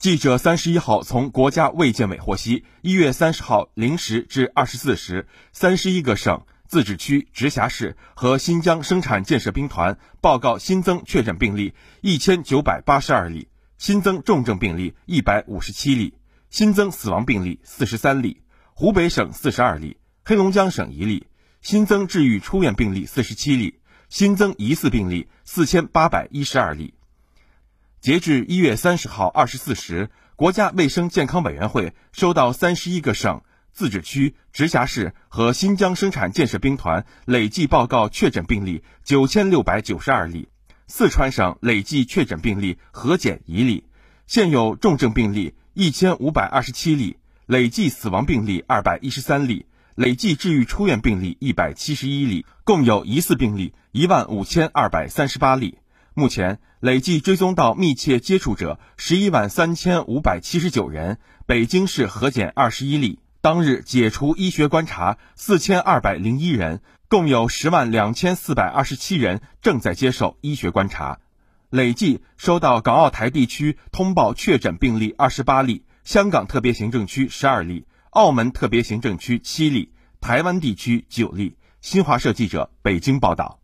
记者三十一号从国家卫健委获悉，一月三十号零时至二十四时，三十一个省、自治区、直辖市和新疆生产建设兵团报告新增确诊病例一千九百八十二例，新增重症病例一百五十七例，新增死亡病例四十三例。湖北省四十二例，黑龙江省一例，新增治愈出院病例四十七例，新增疑似病例四千八百一十二例。截至一月三十号二十四时，国家卫生健康委员会收到三十一个省、自治区、直辖市和新疆生产建设兵团累计报告确诊病例九千六百九十二例，四川省累计确诊病例核检一例，现有重症病例一千五百二十七例，累计死亡病例二百一十三例，累计治愈出院病例一百七十一例，共有疑似病例一万五千二百三十八例。目前累计追踪到密切接触者十一万三千五百七十九人，北京市核检二十一例，当日解除医学观察四千二百零一人，共有十万两千四百二十七人正在接受医学观察。累计收到港澳台地区通报确诊病例二十八例，香港特别行政区十二例，澳门特别行政区七例，台湾地区九例。新华社记者北京报道。